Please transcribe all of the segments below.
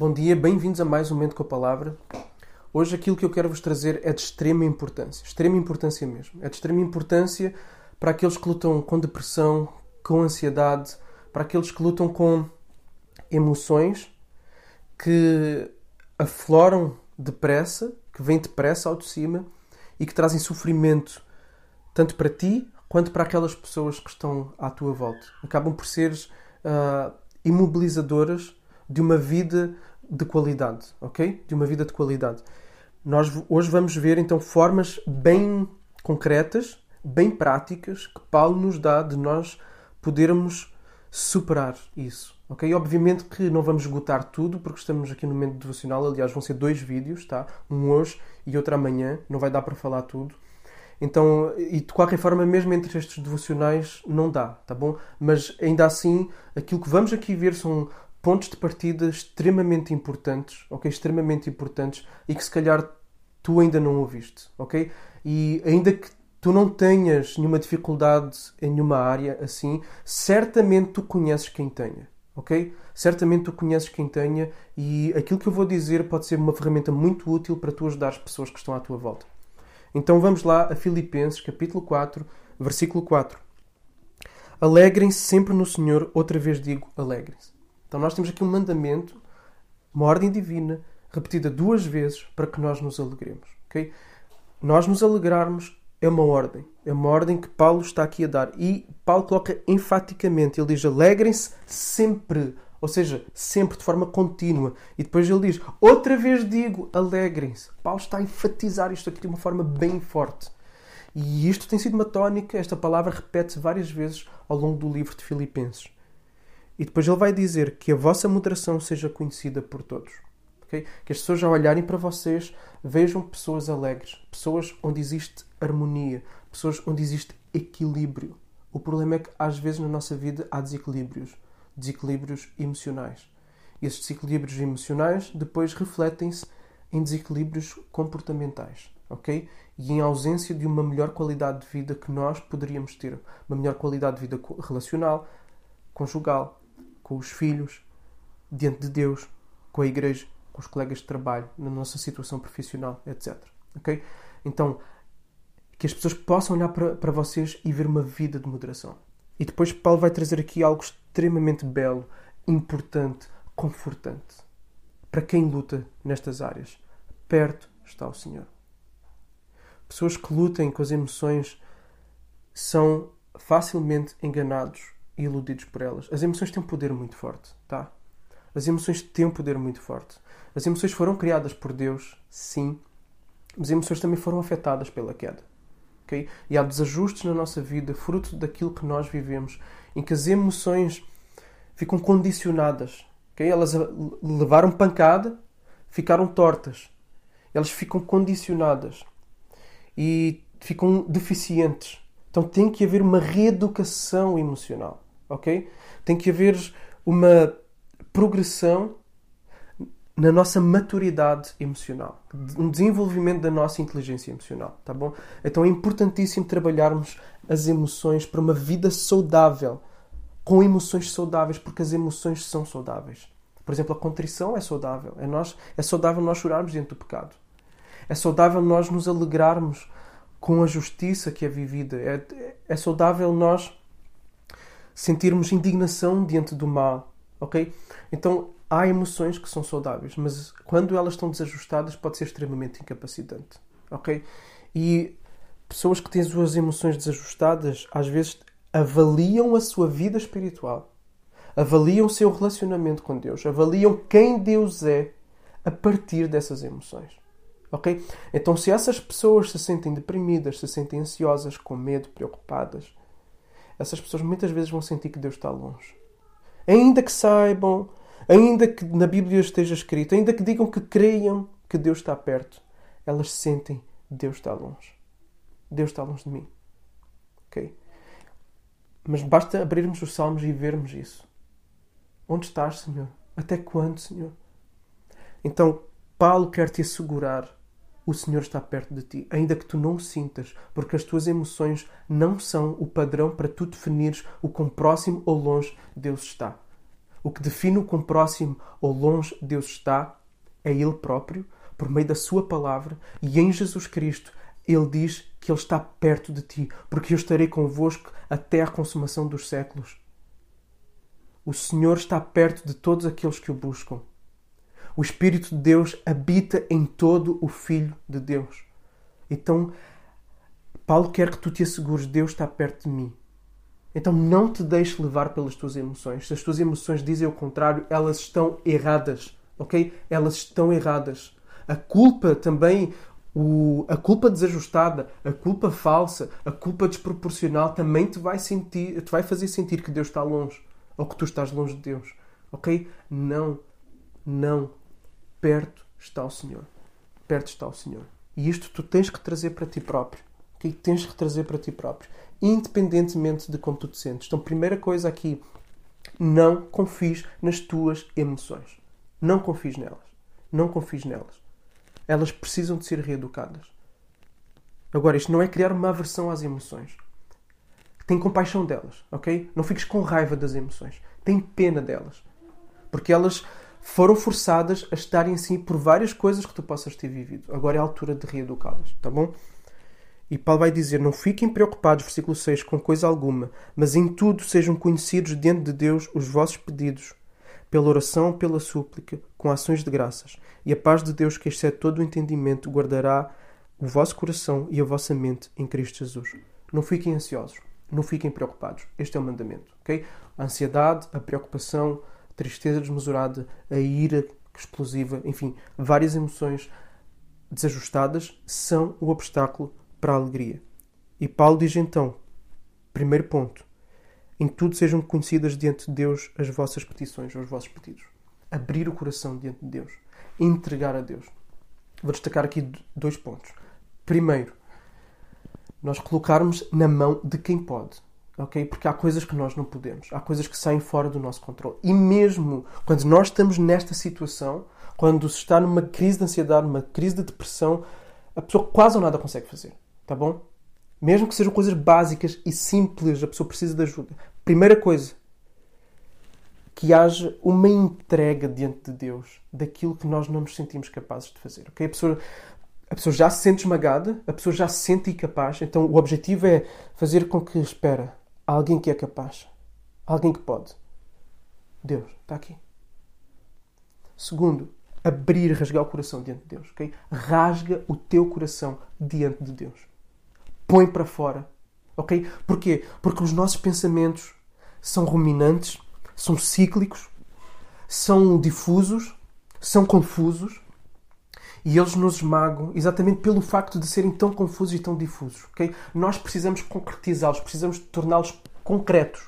Bom dia, bem-vindos a mais um Momento com a Palavra. Hoje aquilo que eu quero vos trazer é de extrema importância, extrema importância mesmo. É de extrema importância para aqueles que lutam com depressão, com ansiedade, para aqueles que lutam com emoções que afloram depressa, que vêm depressa ao de cima e que trazem sofrimento tanto para ti quanto para aquelas pessoas que estão à tua volta. Acabam por ser uh, imobilizadoras de uma vida de qualidade, ok? De uma vida de qualidade. Nós hoje vamos ver então formas bem concretas, bem práticas que Paulo nos dá de nós podermos superar isso, ok? Obviamente que não vamos esgotar tudo porque estamos aqui no momento devocional. Aliás, vão ser dois vídeos, tá? Um hoje e outro amanhã. Não vai dar para falar tudo. Então, e de qualquer forma, mesmo entre estes devocionais, não dá, tá bom? Mas ainda assim, aquilo que vamos aqui ver são pontos de partida extremamente importantes, ok? Extremamente importantes e que se calhar tu ainda não ouviste, ok? E ainda que tu não tenhas nenhuma dificuldade em nenhuma área assim, certamente tu conheces quem tenha, ok? Certamente tu conheces quem tenha e aquilo que eu vou dizer pode ser uma ferramenta muito útil para tu ajudar as pessoas que estão à tua volta. Então vamos lá a Filipenses, capítulo 4, versículo 4. Alegrem-se sempre no Senhor, outra vez digo, alegrem-se. Então nós temos aqui um mandamento, uma ordem divina, repetida duas vezes para que nós nos alegremos. Okay? Nós nos alegrarmos é uma ordem. É uma ordem que Paulo está aqui a dar. E Paulo coloca enfaticamente, ele diz: alegrem-se sempre. Ou seja, sempre de forma contínua. E depois ele diz: outra vez digo, alegrem-se. Paulo está a enfatizar isto aqui de uma forma bem forte. E isto tem sido uma tónica, esta palavra repete-se várias vezes ao longo do livro de Filipenses. E depois ele vai dizer que a vossa moderação seja conhecida por todos. Okay? Que as pessoas, ao olharem para vocês, vejam pessoas alegres, pessoas onde existe harmonia, pessoas onde existe equilíbrio. O problema é que, às vezes, na nossa vida há desequilíbrios desequilíbrios emocionais. E esses desequilíbrios emocionais depois refletem-se em desequilíbrios comportamentais, ok? E em ausência de uma melhor qualidade de vida que nós poderíamos ter, uma melhor qualidade de vida relacional, conjugal, com os filhos, diante de Deus, com a igreja, com os colegas de trabalho, na nossa situação profissional, etc. Ok? Então, que as pessoas possam olhar para, para vocês e ver uma vida de moderação. E depois Paulo vai trazer aqui algo extremamente belo, importante, confortante. Para quem luta nestas áreas, perto está o Senhor. Pessoas que lutem com as emoções são facilmente enganados e iludidos por elas. As emoções têm um poder muito forte, tá? As emoções têm um poder muito forte. As emoções foram criadas por Deus, sim, mas as emoções também foram afetadas pela queda. Okay? E há desajustes na nossa vida, fruto daquilo que nós vivemos, em que as emoções ficam condicionadas. Okay? Elas levaram pancada, ficaram tortas. Elas ficam condicionadas e ficam deficientes. Então tem que haver uma reeducação emocional ok? Tem que haver uma progressão na nossa maturidade emocional, um desenvolvimento da nossa inteligência emocional, tá bom? Então é importantíssimo trabalharmos as emoções para uma vida saudável, com emoções saudáveis, porque as emoções são saudáveis. Por exemplo, a contrição é saudável. É, nós, é saudável nós chorarmos diante do pecado. É saudável nós nos alegrarmos com a justiça que é vivida. É, é saudável nós sentirmos indignação diante do mal, ok? Então há emoções que são saudáveis, mas quando elas estão desajustadas pode ser extremamente incapacitante, ok? E pessoas que têm as suas emoções desajustadas às vezes avaliam a sua vida espiritual, avaliam o seu relacionamento com Deus, avaliam quem Deus é a partir dessas emoções. Ok? Então, se essas pessoas se sentem deprimidas, se sentem ansiosas, com medo, preocupadas, essas pessoas muitas vezes vão sentir que Deus está longe. Ainda que saibam, ainda que na Bíblia esteja escrito, ainda que digam que creiam que Deus está perto, elas sentem Deus está longe. Deus está longe de mim. Ok? Mas basta abrirmos os salmos e vermos isso. Onde estás, Senhor? Até quando, Senhor? Então, Paulo quer te assegurar o Senhor está perto de ti, ainda que tu não o sintas, porque as tuas emoções não são o padrão para tu definires o quão próximo ou longe Deus está. O que define o quão próximo ou longe Deus está é Ele próprio, por meio da Sua palavra, e em Jesus Cristo Ele diz que Ele está perto de ti, porque eu estarei convosco até à consumação dos séculos. O Senhor está perto de todos aqueles que o buscam. O Espírito de Deus habita em todo o Filho de Deus. Então, Paulo quer que tu te assegures: Deus está perto de mim. Então não te deixes levar pelas tuas emoções. Se as tuas emoções dizem o contrário, elas estão erradas, ok? Elas estão erradas. A culpa também, o, a culpa desajustada, a culpa falsa, a culpa desproporcional também te vai sentir, te vai fazer sentir que Deus está longe ou que tu estás longe de Deus, ok? Não, não. Perto está o Senhor. Perto está o Senhor. E isto tu tens que trazer para ti próprio. Ok? Tens que trazer para ti próprio independentemente de como tu te sentes. Então, primeira coisa aqui, não confies nas tuas emoções. Não confies nelas. Não confies nelas. Elas precisam de ser reeducadas. Agora, isto não é criar uma aversão às emoções. Tem compaixão delas, ok? Não fiques com raiva das emoções. Tem pena delas. Porque elas foram forçadas a estarem assim por várias coisas que tu possas ter vivido. Agora é a altura de reeducá-las, tá bom? E Paulo vai dizer: Não fiquem preocupados, versículo 6, com coisa alguma, mas em tudo sejam conhecidos diante de Deus os vossos pedidos, pela oração, pela súplica, com ações de graças. E a paz de Deus, que excede todo o entendimento, guardará o vosso coração e a vossa mente em Cristo Jesus. Não fiquem ansiosos, não fiquem preocupados. Este é o mandamento, ok? A ansiedade, a preocupação, tristeza desmesurada, a ira explosiva, enfim, várias emoções desajustadas são o obstáculo para a alegria. E Paulo diz então, primeiro ponto, em tudo sejam conhecidas diante de Deus as vossas petições, os vossos pedidos. Abrir o coração diante de Deus. Entregar a Deus. Vou destacar aqui dois pontos. Primeiro, nós colocarmos na mão de quem pode. Ok? Porque há coisas que nós não podemos. Há coisas que saem fora do nosso controle. E mesmo quando nós estamos nesta situação, quando se está numa crise de ansiedade, numa crise de depressão, a pessoa quase ou nada consegue fazer. Tá bom? Mesmo que sejam coisas básicas e simples, a pessoa precisa de ajuda. Primeira coisa, que haja uma entrega diante de Deus daquilo que nós não nos sentimos capazes de fazer. Okay? A, pessoa, a pessoa já se sente esmagada, a pessoa já se sente incapaz, então o objetivo é fazer com que, espera, alguém que é capaz, alguém que pode. Deus, está aqui. Segundo, abrir, rasgar o coração diante de Deus. Okay? Rasga o teu coração diante de Deus põe para fora. Ok? Porquê? Porque os nossos pensamentos são ruminantes, são cíclicos, são difusos, são confusos e eles nos esmagam exatamente pelo facto de serem tão confusos e tão difusos. Okay? Nós precisamos concretizá-los, precisamos torná-los concretos.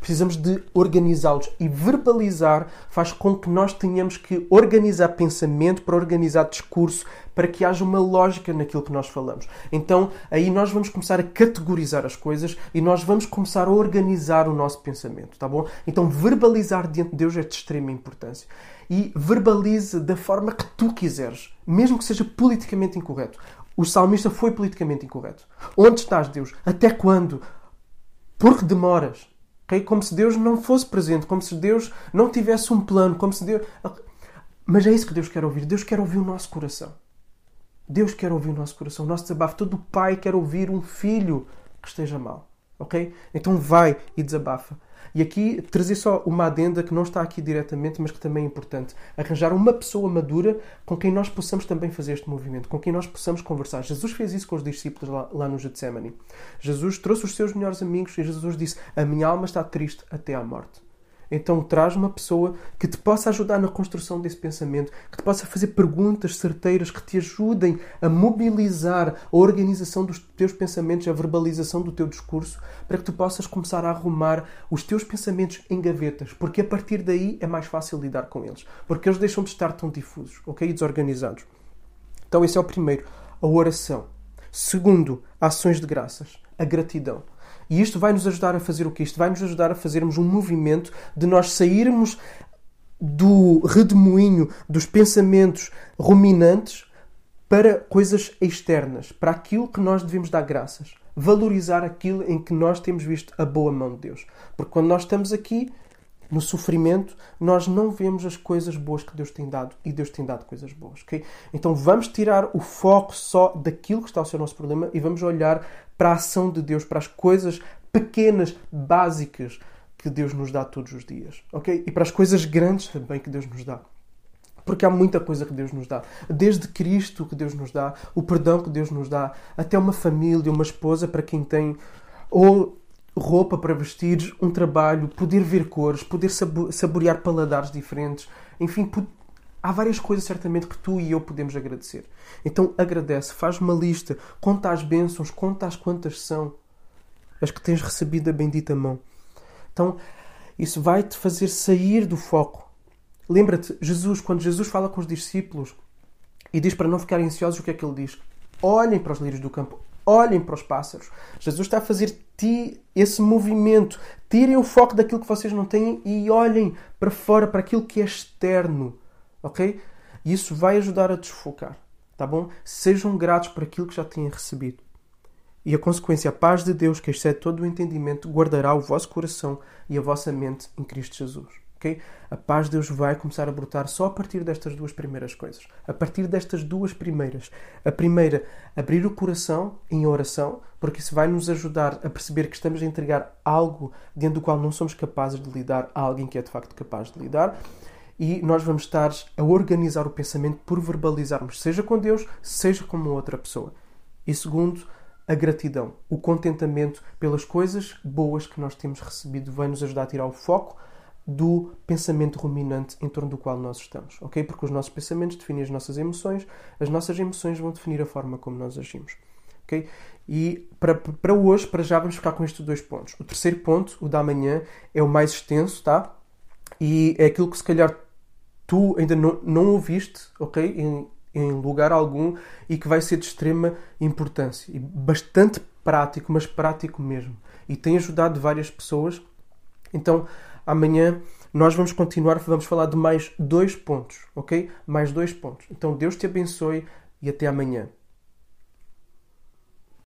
Precisamos de organizá-los e verbalizar faz com que nós tenhamos que organizar pensamento para organizar discurso, para que haja uma lógica naquilo que nós falamos. Então, aí nós vamos começar a categorizar as coisas e nós vamos começar a organizar o nosso pensamento, tá bom? Então, verbalizar diante de Deus é de extrema importância. E verbalize da forma que tu quiseres, mesmo que seja politicamente incorreto. O salmista foi politicamente incorreto. Onde estás, Deus? Até quando? Por que demoras? Okay? Como se Deus não fosse presente, como se Deus não tivesse um plano, como se Deus. Mas é isso que Deus quer ouvir. Deus quer ouvir o nosso coração. Deus quer ouvir o nosso coração, o nosso desabafo. Todo pai quer ouvir um filho que esteja mal. Ok? Então vai e desabafa. E aqui trazer só uma adenda que não está aqui diretamente, mas que também é importante. Arranjar uma pessoa madura com quem nós possamos também fazer este movimento, com quem nós possamos conversar. Jesus fez isso com os discípulos lá, lá no Getsemane. Jesus trouxe os seus melhores amigos e Jesus disse: A minha alma está triste até à morte. Então traz uma pessoa que te possa ajudar na construção desse pensamento, que te possa fazer perguntas certeiras que te ajudem a mobilizar a organização dos teus pensamentos, a verbalização do teu discurso, para que tu possas começar a arrumar os teus pensamentos em gavetas, porque a partir daí é mais fácil lidar com eles, porque eles deixam de estar tão difusos, ok? E desorganizados. Então esse é o primeiro, a oração. Segundo, ações de graças, a gratidão. E isto vai nos ajudar a fazer o que? Isto vai nos ajudar a fazermos um movimento de nós sairmos do redemoinho dos pensamentos ruminantes para coisas externas, para aquilo que nós devemos dar graças. Valorizar aquilo em que nós temos visto a boa mão de Deus. Porque quando nós estamos aqui, no sofrimento, nós não vemos as coisas boas que Deus tem dado e Deus tem dado coisas boas, ok? Então vamos tirar o foco só daquilo que está a ser o nosso problema e vamos olhar para a ação de Deus, para as coisas pequenas, básicas que Deus nos dá todos os dias, ok? E para as coisas grandes também que Deus nos dá. Porque há muita coisa que Deus nos dá. Desde Cristo que Deus nos dá, o perdão que Deus nos dá, até uma família, uma esposa para quem tem, ou roupa para vestir, um trabalho, poder ver cores, poder saborear paladares diferentes. Enfim, há várias coisas certamente que tu e eu podemos agradecer. Então agradece, faz uma lista, conta as bênçãos, conta as quantas são as que tens recebido a bendita mão. Então isso vai te fazer sair do foco Lembra-te, Jesus, quando Jesus fala com os discípulos e diz para não ficarem ansiosos, o que é que ele diz? Olhem para os lírios do campo, olhem para os pássaros. Jesus está a fazer ti esse movimento. Tirem o foco daquilo que vocês não têm e olhem para fora, para aquilo que é externo. Ok? E isso vai ajudar a desfocar. Tá bom? Sejam gratos por aquilo que já têm recebido. E a consequência, a paz de Deus, que excede todo o entendimento, guardará o vosso coração e a vossa mente em Cristo Jesus. Okay? A paz de Deus vai começar a brotar só a partir destas duas primeiras coisas. A partir destas duas primeiras. A primeira, abrir o coração em oração, porque isso vai nos ajudar a perceber que estamos a entregar algo dentro do qual não somos capazes de lidar a alguém que é de facto capaz de lidar. E nós vamos estar a organizar o pensamento por verbalizarmos, seja com Deus, seja com uma outra pessoa. E segundo, a gratidão, o contentamento pelas coisas boas que nós temos recebido vai nos ajudar a tirar o foco do pensamento ruminante em torno do qual nós estamos, ok? Porque os nossos pensamentos definem as nossas emoções, as nossas emoções vão definir a forma como nós agimos, ok? E para, para hoje, para já, vamos ficar com estes dois pontos. O terceiro ponto, o da manhã, é o mais extenso, tá? E é aquilo que se calhar tu ainda não, não ouviste, ok? Em, em lugar algum e que vai ser de extrema importância e bastante prático, mas prático mesmo. E tem ajudado várias pessoas. Então, Amanhã nós vamos continuar, vamos falar de mais dois pontos, ok? Mais dois pontos. Então Deus te abençoe e até amanhã.